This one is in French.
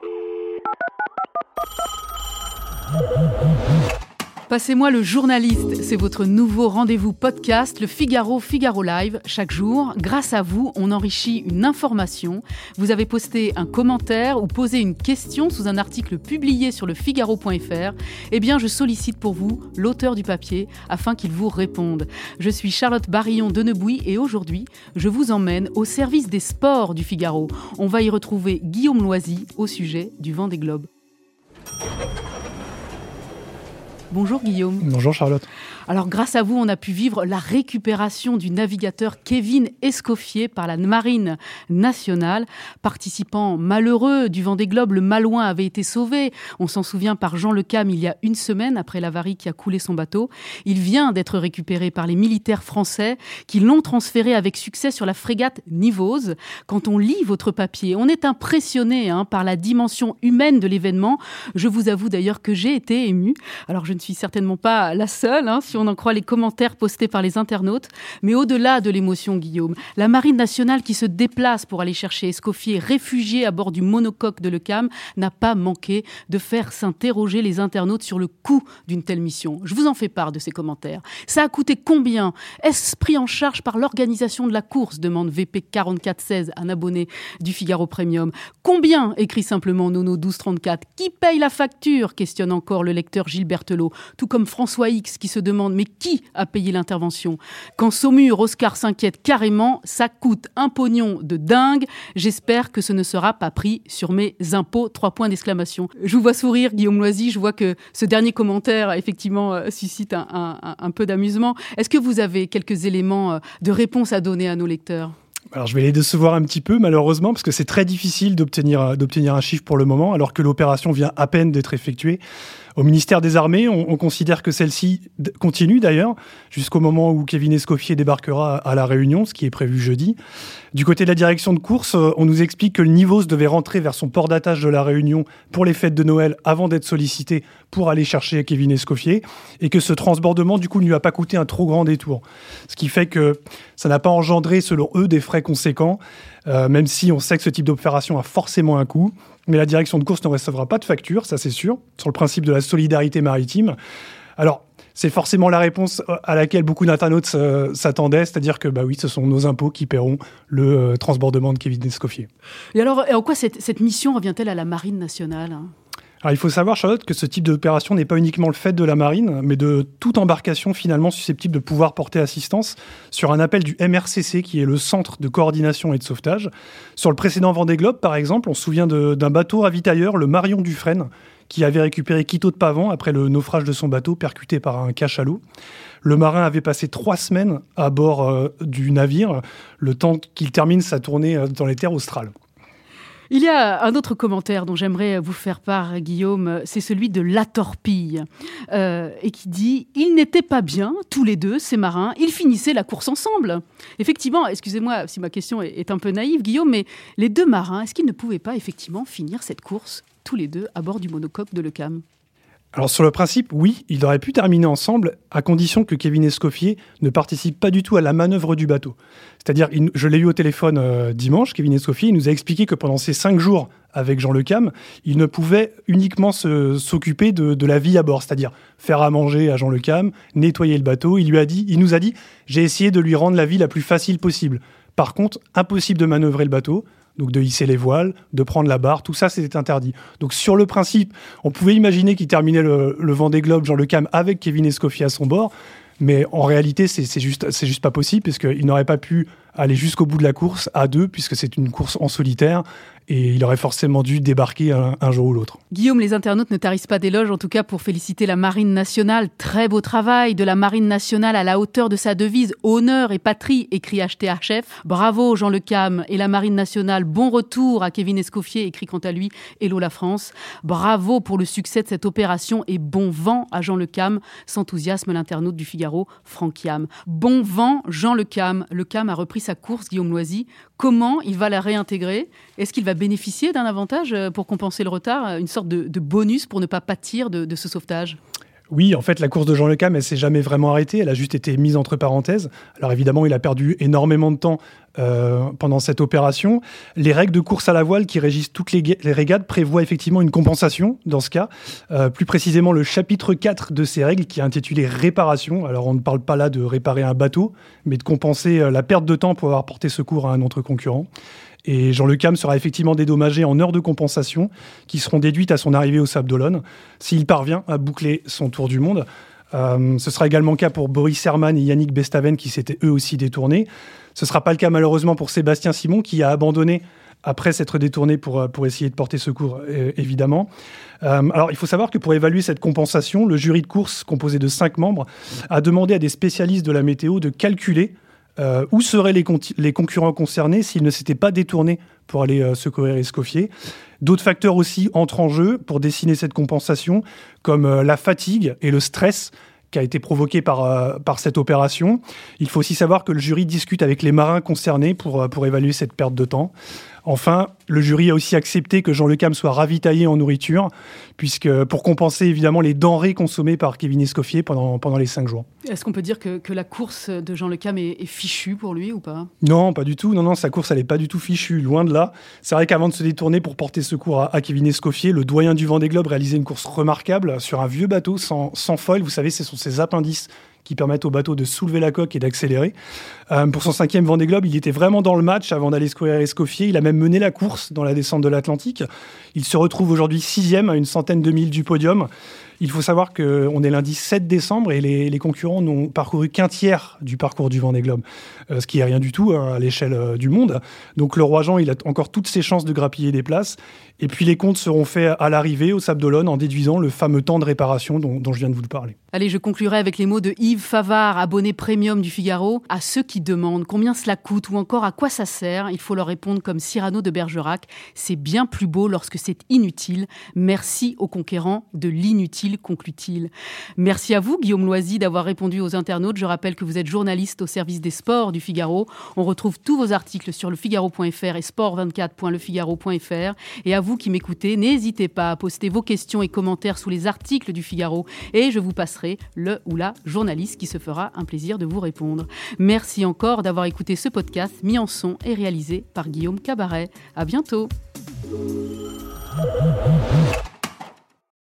Uhum. Passez-moi le journaliste, c'est votre nouveau rendez-vous podcast, le Figaro Figaro Live. Chaque jour, grâce à vous, on enrichit une information. Vous avez posté un commentaire ou posé une question sous un article publié sur le Figaro.fr. Eh bien, je sollicite pour vous l'auteur du papier afin qu'il vous réponde. Je suis Charlotte Barillon de Nebouy et aujourd'hui, je vous emmène au service des sports du Figaro. On va y retrouver Guillaume Loisy au sujet du vent des globes. Bonjour Guillaume. Bonjour Charlotte. Alors grâce à vous, on a pu vivre la récupération du navigateur Kevin Escoffier par la Marine nationale. Participant malheureux du Vendée Globe, le Malouin avait été sauvé. On s'en souvient par Jean Le Cam il y a une semaine après l'avarie qui a coulé son bateau. Il vient d'être récupéré par les militaires français qui l'ont transféré avec succès sur la frégate Nivose. Quand on lit votre papier, on est impressionné hein, par la dimension humaine de l'événement. Je vous avoue d'ailleurs que j'ai été ému. Alors je ne suis certainement pas la seule. Hein, on en croit les commentaires postés par les internautes. Mais au-delà de l'émotion, Guillaume, la Marine nationale qui se déplace pour aller chercher Escoffier, réfugié à bord du monocoque de l'ECAM, n'a pas manqué de faire s'interroger les internautes sur le coût d'une telle mission. Je vous en fais part de ces commentaires. Ça a coûté combien? Est-ce pris en charge par l'organisation de la course? demande VP 4416, un abonné du Figaro Premium. Combien? écrit simplement Nono 1234. Qui paye la facture? questionne encore le lecteur Gilles Berthelot, tout comme François X qui se demande mais qui a payé l'intervention? Quand Saumur, Oscar s'inquiète carrément, ça coûte un pognon de dingue. J'espère que ce ne sera pas pris sur mes impôts. Trois points d'exclamation. Je vous vois sourire, Guillaume Loisy. Je vois que ce dernier commentaire, effectivement, euh, suscite un peu d'amusement. Est-ce que vous avez quelques éléments euh, de réponse à donner à nos lecteurs? Alors je vais les décevoir un petit peu malheureusement parce que c'est très difficile d'obtenir d'obtenir un chiffre pour le moment alors que l'opération vient à peine d'être effectuée. Au ministère des Armées, on, considère que celle-ci continue d'ailleurs jusqu'au moment où Kevin Escoffier débarquera à la Réunion, ce qui est prévu jeudi. Du côté de la direction de course, euh, on nous explique que le Nivos devait rentrer vers son port d'attache de la Réunion pour les fêtes de Noël avant d'être sollicité pour aller chercher Kevin Escoffier et que ce transbordement du coup ne lui a pas coûté un trop grand détour. Ce qui fait que ça n'a pas engendré selon eux des frais conséquents, euh, même si on sait que ce type d'opération a forcément un coût. Mais la direction de course ne recevra pas de facture, ça c'est sûr, sur le principe de la solidarité maritime. Alors, c'est forcément la réponse euh, à laquelle beaucoup d'internautes euh, s'attendaient, c'est-à-dire que bah oui, ce sont nos impôts qui paieront le euh, transbordement de Kevin Escoffier. Et alors, en quoi cette, mission revient-elle à la Marine nationale hein? Il faut savoir, Charlotte, que ce type d'opération n'est pas uniquement le fait de la marine, mais de toute embarcation finalement susceptible de pouvoir porter assistance sur un appel du MRCC, qui est le centre de coordination et de sauvetage. Sur le précédent Vendée Globe, par exemple, on se souvient d'un bateau ravitailleur, le Marion Dufresne, qui avait récupéré Quito de Pavant après le naufrage de son bateau percuté par un cachalot. Le marin avait passé trois semaines à bord euh, du navire, le temps qu'il termine sa tournée euh, dans les terres australes. Il y a un autre commentaire dont j'aimerais vous faire part, Guillaume, c'est celui de La Torpille, euh, et qui dit Ils n'étaient pas bien, tous les deux, ces marins, ils finissaient la course ensemble. Effectivement, excusez-moi si ma question est un peu naïve, Guillaume, mais les deux marins, est-ce qu'ils ne pouvaient pas effectivement finir cette course tous les deux à bord du monocoque de Lecam alors sur le principe, oui, ils auraient pu terminer ensemble à condition que Kevin Escoffier ne participe pas du tout à la manœuvre du bateau. C'est-à-dire, je l'ai eu au téléphone euh, dimanche, Kevin Escoffier, il nous a expliqué que pendant ces cinq jours avec Jean Le Cam, il ne pouvait uniquement s'occuper de, la vie à bord, c'est-à-dire faire à manger à Jean Le Cam, nettoyer le bateau. Il lui a dit, il nous a dit, j'ai essayé de lui rendre la vie la plus facile possible. Par contre, impossible de manœuvrer le bateau donc de hisser les voiles, de prendre la barre, tout ça c'était interdit. Donc sur le principe, on pouvait imaginer qu'il terminait le, le Vendée Globe, Jean Le Cam, avec Kevin Escoffier à son bord, mais en réalité c'est juste, juste pas possible, parce qu'il n'aurait pas pu aller jusqu'au bout de la course à deux, puisque c'est une course en solitaire, et il aurait forcément dû débarquer un, jour ou l'autre. Guillaume, les internautes ne tarissent pas d'éloges, en tout cas pour féliciter la Marine nationale. Très beau travail de la Marine nationale à la hauteur de sa devise Honneur et patrie, écrit HTHF. Bravo Jean Le Cam et la Marine nationale. Bon retour à Kevin Escoffier, écrit quant à lui Hello la France. Bravo pour le succès de cette opération et bon vent à Jean Le Cam, s'enthousiasme l'internaute du Figaro, Franck Yam. Bon vent, Jean Le Cam. Le Cam a repris sa course, Guillaume Loisy. Comment il va la réintégrer. Est-ce qu'il va bénéficier d'un avantage euh, pour compenser le retard, euh, une sorte de, bonus pour ne pas pâtir de, ce sauvetage? Oui, en fait, la course de Jean Le Cam, elle s'est jamais vraiment arrêtée. Elle a juste été mise entre parenthèses. Alors évidemment, il a perdu énormément de temps euh, pendant cette opération. Les règles de course à la voile qui régissent toutes les, régates prévoient effectivement une compensation dans ce cas. Euh, plus précisément, le chapitre 4 de ces règles qui est intitulé réparation. Alors on ne parle pas là de réparer un bateau, mais de compenser euh, la perte de temps pour avoir porté secours à un autre concurrent. Et Jean Le Cam sera effectivement dédommagé en heures de compensation qui seront déduites à son arrivée au Sable d'Olonne s'il parvient à boucler son tour du monde. Euh, ce sera également le cas pour Boris Herman et Yannick Bestaven qui s'étaient eux aussi détournés. Ce ne sera pas le cas malheureusement pour Sébastien Simon qui a abandonné après s'être détourné pour, euh, pour essayer de porter secours, euh, évidemment. alors, il faut savoir que pour évaluer cette compensation, le jury de course, composé de cinq membres, a demandé à des spécialistes de la météo de calculer euh, où seraient les, concurrents concernés s'ils ne s'étaient pas détournés pour aller euh, secourir Escoffier. D'autres facteurs aussi entrent en jeu pour dessiner cette compensation, comme euh, la fatigue et le stress qui a été provoqué par, par cette opération. Il faut aussi savoir que le jury discute avec les marins concernés pour, pour évaluer cette perte de temps. Enfin, le jury a aussi accepté que Jean Le Cam soit ravitaillé en nourriture, puisque pour compenser évidemment les denrées consommées par Kevin Escoffier pendant, pendant les cinq jours. Est-ce qu'on peut dire que, la course de Jean Le Cam est, fichue pour lui ou pas? Non, pas du tout. Non, non, sa course, elle n'est pas du tout fichue, loin de là. C'est vrai qu'avant de se détourner pour porter secours à, Kevin Escoffier, le doyen du Vendée Globe réalisait une course remarquable sur un vieux bateau sans, sans foil. Vous savez, ce sont ces appendices qui permettent au bateau de soulever la coque et d'accélérer. Euh, pour son cinquième Vendée Globe, il était vraiment dans le match avant d'aller courir à Escoffier. Il a même mené la course dans la descente de l'Atlantique. Il se retrouve aujourd'hui sixième à une centaine de milles du podium. Il faut savoir qu'on est lundi 7 décembre et les, concurrents n'ont parcouru qu'un tiers du parcours du Vendée Globe, euh, ce qui est rien du tout hein, à l'échelle euh, du monde. Donc le roi Jean, il a encore toutes ses chances de grappiller des places. Et puis les comptes seront faits à l'arrivée au Sable d'Olonne en déduisant le fameux temps de réparation dont, dont je viens de vous parler. Allez, je conclurai avec les mots de Yves Favard, abonné premium du Figaro. À ceux qui demandent combien cela coûte ou encore à quoi ça sert, il faut leur répondre comme Cyrano de Bergerac c'est bien plus beau lorsque c'est inutile. Merci aux conquérants de l'inutile conclut-il. Merci à vous, Guillaume Loisy, d'avoir répondu aux internautes. Je rappelle que vous êtes journaliste au service des sports du Figaro. On retrouve tous vos articles sur lefigaro.fr et sport24.lefigaro.fr. Et à vous qui m'écoutez, n'hésitez pas à poster vos questions et commentaires sous les articles du Figaro et je vous passerai le ou la journaliste qui se fera un plaisir de vous répondre. Merci encore d'avoir écouté ce podcast mis en son et réalisé par Guillaume Cabaret. À bientôt.